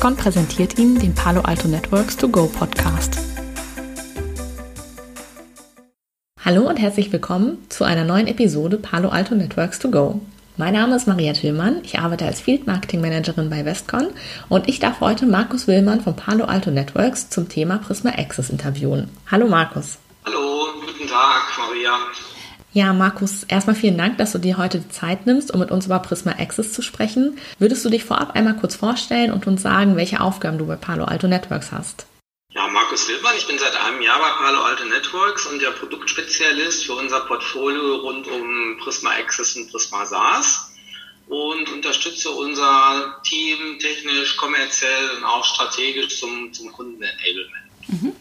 Westcon präsentiert Ihnen den Palo Alto Networks to Go Podcast. Hallo und herzlich willkommen zu einer neuen Episode Palo Alto Networks to Go. Mein Name ist Maria Tillmann, ich arbeite als Field Marketing Managerin bei Westcon und ich darf heute Markus Willmann von Palo Alto Networks zum Thema Prisma Access interviewen. Hallo Markus. Hallo, guten Tag Maria. Ja, Markus, erstmal vielen Dank, dass du dir heute die Zeit nimmst, um mit uns über Prisma Access zu sprechen. Würdest du dich vorab einmal kurz vorstellen und uns sagen, welche Aufgaben du bei Palo Alto Networks hast? Ja, Markus Wilbern, ich bin seit einem Jahr bei Palo Alto Networks und der Produktspezialist für unser Portfolio rund um Prisma Access und Prisma SaaS und unterstütze unser Team technisch, kommerziell und auch strategisch zum, zum Kunden-Enablement. Mhm.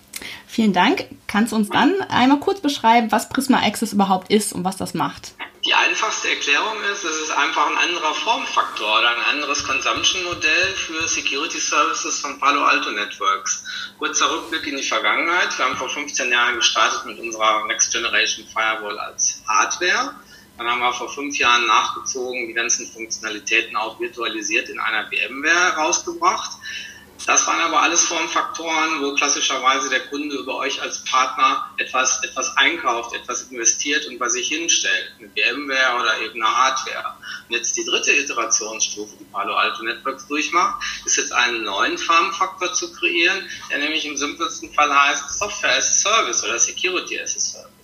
Vielen Dank. Kannst du uns dann einmal kurz beschreiben, was Prisma Access überhaupt ist und was das macht? Die einfachste Erklärung ist, es ist einfach ein anderer Formfaktor oder ein anderes Consumption-Modell für Security Services von Palo Alto Networks. Kurzer Rückblick in die Vergangenheit. Wir haben vor 15 Jahren gestartet mit unserer Next Generation Firewall als Hardware. Dann haben wir vor fünf Jahren nachgezogen, die ganzen Funktionalitäten auch virtualisiert in einer VMware herausgebracht. Das waren aber alles Formfaktoren, wo klassischerweise der Kunde über euch als Partner etwas, etwas einkauft, etwas investiert und bei sich hinstellt. Eine VMware oder irgendeine Hardware. Und jetzt die dritte Iterationsstufe, die Palo Alto Networks durchmacht, ist jetzt einen neuen Formfaktor zu kreieren, der nämlich im simpelsten Fall heißt Software as a Service oder Security as a Service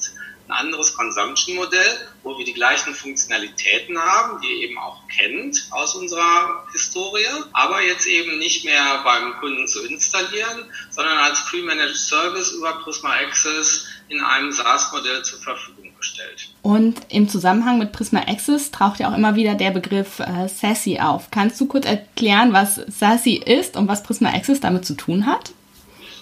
ein anderes Consumption-Modell, wo wir die gleichen Funktionalitäten haben, die ihr eben auch kennt aus unserer Historie, aber jetzt eben nicht mehr beim Kunden zu installieren, sondern als Pre-Managed Service über Prisma Access in einem SaaS-Modell zur Verfügung gestellt. Und im Zusammenhang mit Prisma Access taucht ja auch immer wieder der Begriff äh, SASE auf. Kannst du kurz erklären, was SASE ist und was Prisma Access damit zu tun hat?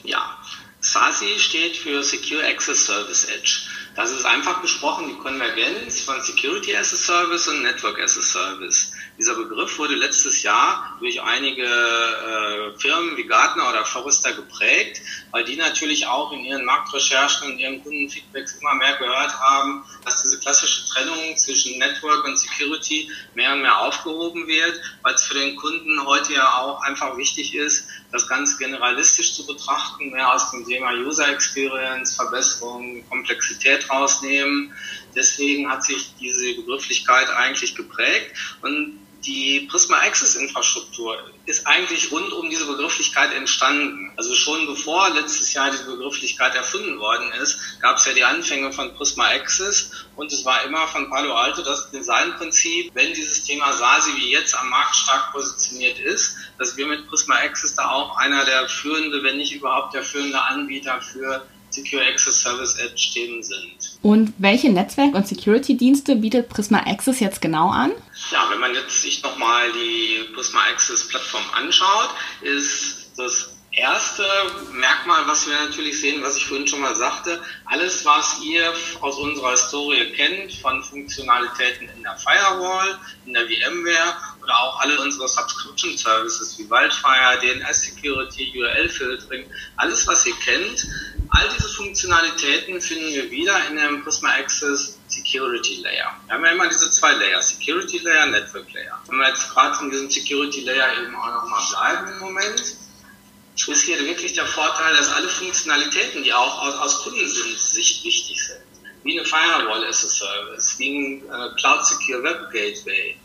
Ja, SASE steht für Secure Access Service Edge. Das ist einfach gesprochen die Konvergenz von Security as a Service und Network as a Service. Dieser Begriff wurde letztes Jahr durch einige äh, Firmen wie Gartner oder Forrester geprägt, weil die natürlich auch in ihren Marktrecherchen und ihren Kundenfeedbacks immer mehr gehört haben, dass diese klassische Trennung zwischen Network und Security mehr und mehr aufgehoben wird, weil es für den Kunden heute ja auch einfach wichtig ist, das Ganze generalistisch zu betrachten, mehr aus dem Thema User Experience, Verbesserung, Komplexität rausnehmen. Deswegen hat sich diese Begrifflichkeit eigentlich geprägt und die Prisma Access Infrastruktur ist eigentlich rund um diese Begrifflichkeit entstanden. Also schon bevor letztes Jahr diese Begrifflichkeit erfunden worden ist, gab es ja die Anfänge von Prisma Access und es war immer von Palo Alto das Designprinzip, wenn dieses Thema SASI wie jetzt am Markt stark positioniert ist, dass wir mit Prisma Access da auch einer der führende, wenn nicht überhaupt der führende Anbieter für Secure Access Service Edge Themen sind. Und welche Netzwerk- und Security-Dienste bietet Prisma Access jetzt genau an? Ja, wenn man jetzt sich nochmal die Prisma Access Plattform anschaut, ist das erste Merkmal, was wir natürlich sehen, was ich vorhin schon mal sagte, alles, was ihr aus unserer Historie kennt, von Funktionalitäten in der Firewall, in der VMware oder auch alle unsere Subscription Services wie Wildfire, DNS Security, URL Filtering, alles, was ihr kennt, All diese Funktionalitäten finden wir wieder in dem Prisma Access Security Layer. Wir haben ja immer diese zwei Layer, Security Layer, Network Layer. Wenn wir jetzt gerade in diesem Security Layer eben auch nochmal bleiben im Moment, ist hier wirklich der Vorteil, dass alle Funktionalitäten, die auch aus, aus Kundensicht wichtig sind, wie eine Firewall as a Service, wie ein äh, Cloud Secure Web Gateway,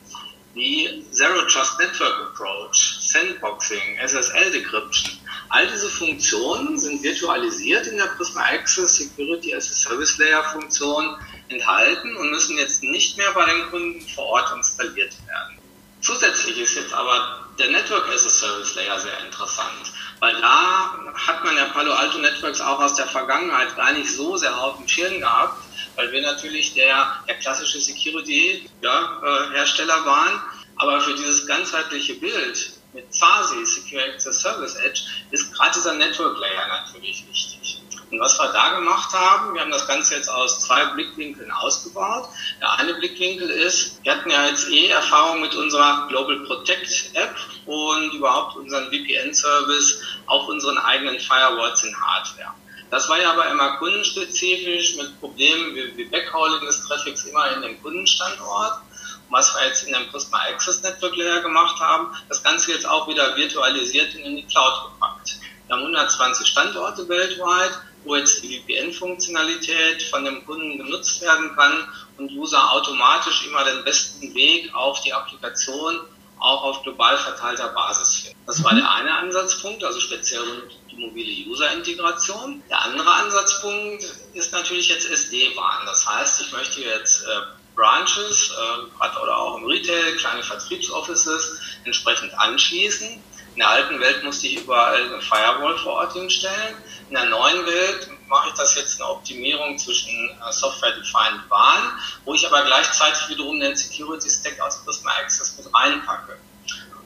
wie Zero Trust Network Approach, Sandboxing, SSL Decryption, All diese Funktionen sind virtualisiert in der Prisma Access Security as a Service Layer Funktion enthalten und müssen jetzt nicht mehr bei den Kunden vor Ort installiert werden. Zusätzlich ist jetzt aber der Network as a Service Layer sehr interessant, weil da hat man ja Palo Alto Networks auch aus der Vergangenheit gar nicht so sehr auf dem Schirm gehabt, weil wir natürlich der, der klassische Security-Hersteller ja, äh, waren. Aber für dieses ganzheitliche Bild mit SASI, Secure Access Service Edge, ist gerade dieser Network Layer natürlich wichtig. Und was wir da gemacht haben, wir haben das Ganze jetzt aus zwei Blickwinkeln ausgebaut. Der eine Blickwinkel ist, wir hatten ja jetzt eh Erfahrung mit unserer Global Protect App und überhaupt unseren VPN-Service auf unseren eigenen Firewalls in Hardware. Das war ja aber immer kundenspezifisch mit Problemen wie, wie Backhauling des Traffics immer in dem Kundenstandort. Was wir jetzt in dem Prisma Access Network Layer gemacht haben, das Ganze jetzt auch wieder virtualisiert und in die Cloud gepackt. Wir haben 120 Standorte weltweit, wo jetzt die VPN-Funktionalität von dem Kunden genutzt werden kann und User automatisch immer den besten Weg auf die Applikation auch auf global verteilter Basis finden. Das war mhm. der eine Ansatzpunkt, also speziell die mobile User-Integration. Der andere Ansatzpunkt ist natürlich jetzt SD-WAN. Das heißt, ich möchte jetzt äh, Branches äh, oder auch im Retail, kleine Vertriebsoffices entsprechend anschließen. In der alten Welt musste ich überall eine Firewall vor Ort hinstellen. In der neuen Welt mache ich das jetzt eine Optimierung zwischen äh, Software-Defined WAN, wo ich aber gleichzeitig wiederum den Security Stack aus Prisma Access mit reinpacke.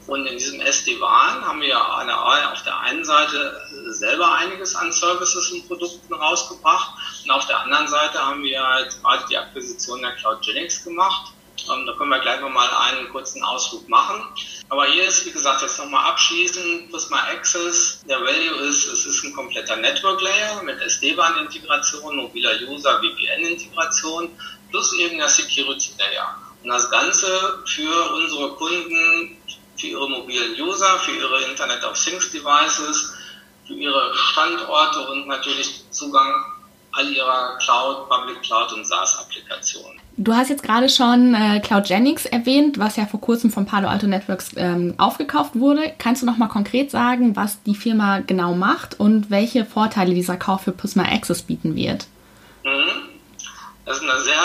Und in diesem SD-WAN haben wir auf der einen Seite selber einiges an Services und Produkten rausgebracht und auf der anderen Seite haben wir halt gerade die Akquisition der CloudGenix gemacht. Ähm, da können wir gleich nochmal einen kurzen Ausflug machen. Aber hier ist, wie gesagt, jetzt nochmal abschließend Prisma Access. Der Value ist, es ist ein kompletter Network Layer mit SD-WAN-Integration, mobiler User, VPN-Integration plus eben der Security Layer. Und das Ganze für unsere Kunden für ihre mobilen User, für ihre Internet of Things Devices, für ihre Standorte und natürlich Zugang all ihrer Cloud, Public Cloud und SaaS-Applikationen. Du hast jetzt gerade schon äh, CloudGenix erwähnt, was ja vor kurzem von Palo Alto Networks ähm, aufgekauft wurde. Kannst du noch mal konkret sagen, was die Firma genau macht und welche Vorteile dieser Kauf für Prisma Access bieten wird? Mhm. Das ist eine sehr,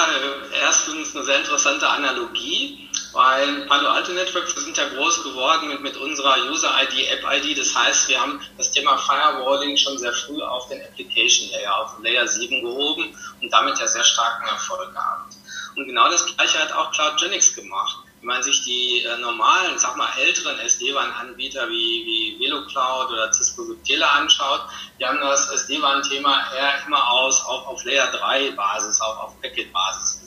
erstens eine sehr interessante Analogie, weil Palo Alto Networks sind ja groß geworden mit, mit unserer User-ID, App-ID. Das heißt, wir haben das Thema Firewalling schon sehr früh auf den Application Layer, auf Layer 7 gehoben und damit ja sehr starken Erfolg gehabt. Und genau das Gleiche hat auch CloudGenix gemacht. Wenn man sich die äh, normalen, sag mal älteren SD-WAN-Anbieter wie, wie VeloCloud oder Cisco Subtile anschaut, die haben das SD-WAN-Thema eher immer aus, auch auf Layer 3 Basis, auch auf Packet-Basis.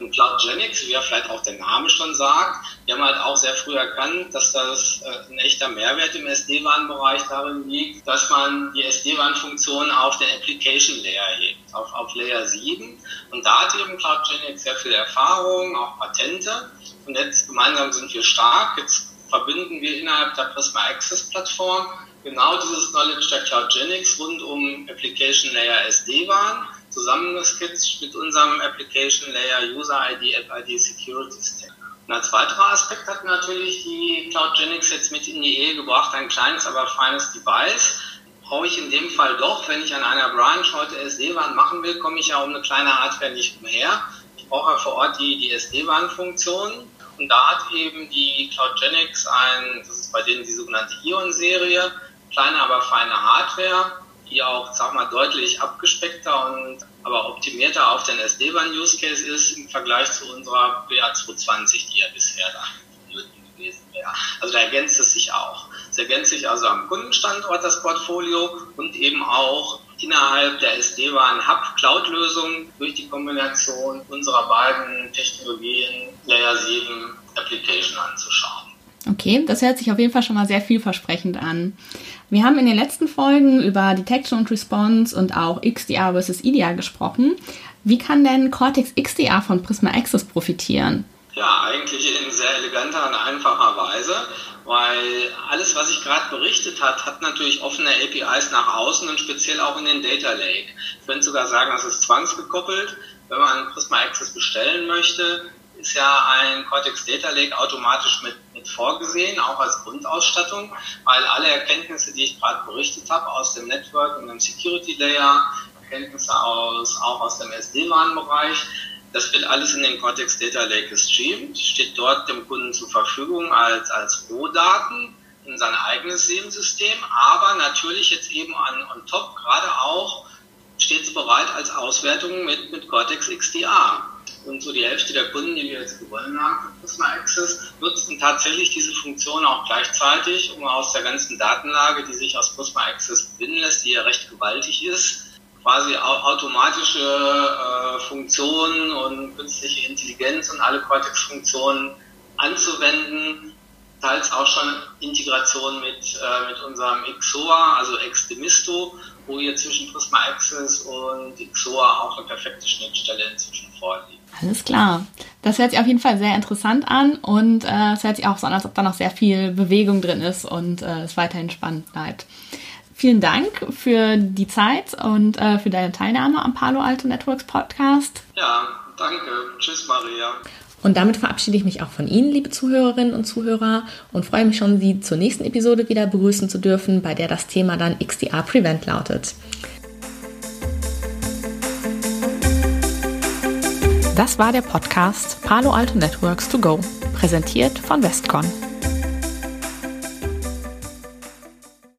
Und CloudGenix, wie ja vielleicht auch der Name schon sagt, die haben halt auch sehr früh erkannt, dass das äh, ein echter Mehrwert im SD-WAN-Bereich darin liegt, dass man die SD-WAN-Funktion auf den Application Layer hebt, auf, auf Layer 7. Und da hat eben CloudGenix sehr viel Erfahrung, auch Patente. Und jetzt gemeinsam sind wir stark. Jetzt verbinden wir innerhalb der Prisma Access Plattform genau dieses Knowledge der CloudGenix rund um Application Layer SD-WAN zusammengeskizzt mit unserem Application Layer User ID, App ID, Security Stack. Und als weiterer Aspekt hat natürlich die CloudGenix jetzt mit in die Ehe gebracht, ein kleines, aber feines Device. Brauche ich in dem Fall doch, wenn ich an einer Branch heute SD-WAN machen will, komme ich ja um eine kleine Hardware nicht umher. Ich brauche ja vor Ort die, die SD-WAN-Funktion. Und da hat eben die CloudGenix ein, das ist bei denen die sogenannte Ion-Serie, kleine, aber feine Hardware, die auch, sag mal, deutlich abgespeckter und aber optimierter auf den SD-WAN-Use-Case ist im Vergleich zu unserer BA220, die ja bisher da gewesen wäre. Also da ergänzt es sich auch. Es ergänzt sich also am Kundenstandort das Portfolio und eben auch innerhalb der SD-WAN-Hub-Cloud-Lösung durch die Kombination unserer beiden Technologien Layer 7 Application anzuschauen. Okay, das hört sich auf jeden Fall schon mal sehr vielversprechend an. Wir haben in den letzten Folgen über Detection und Response und auch XDR versus IDR gesprochen. Wie kann denn Cortex XDR von Prisma Access profitieren? Ja, eigentlich in sehr eleganter und einfacher Weise, weil alles, was ich gerade berichtet habe, hat natürlich offene APIs nach außen und speziell auch in den Data Lake. Ich könnte sogar sagen, das ist zwangsgekoppelt. Wenn man Prisma Access bestellen möchte, ist ja ein Cortex Data Lake automatisch mit, mit vorgesehen, auch als Grundausstattung, weil alle Erkenntnisse, die ich gerade berichtet habe aus dem Network und dem Security Layer, Erkenntnisse aus, auch aus dem SD-WAN-Bereich, das wird alles in den Cortex Data Lake gestreamt, steht dort dem Kunden zur Verfügung als, als Rohdaten in sein eigenes SIEM-System, aber natürlich jetzt eben an, on top gerade auch stets bereit als Auswertung mit, mit Cortex XDR. Und so die Hälfte der Kunden, die wir jetzt gewonnen haben für Prisma Access, nutzen tatsächlich diese Funktion auch gleichzeitig, um aus der ganzen Datenlage, die sich aus Prisma Access binden lässt, die ja recht gewaltig ist, quasi automatische äh, Funktionen und künstliche Intelligenz und alle Cortex-Funktionen anzuwenden, teils auch schon Integration mit, äh, mit unserem XOA, also Xdemisto, wo hier zwischen Prisma Access und XOA auch eine perfekte Schnittstelle inzwischen vorliegt. Alles klar. Das hört sich auf jeden Fall sehr interessant an und äh, es hört sich auch so an, als ob da noch sehr viel Bewegung drin ist und äh, es weiterhin spannend bleibt. Vielen Dank für die Zeit und äh, für deine Teilnahme am Palo Alto Networks Podcast. Ja, danke. Tschüss, Maria. Und damit verabschiede ich mich auch von Ihnen, liebe Zuhörerinnen und Zuhörer, und freue mich schon, Sie zur nächsten Episode wieder begrüßen zu dürfen, bei der das Thema dann XDR Prevent lautet. Das war der Podcast Palo Alto Networks to Go, präsentiert von Westcon.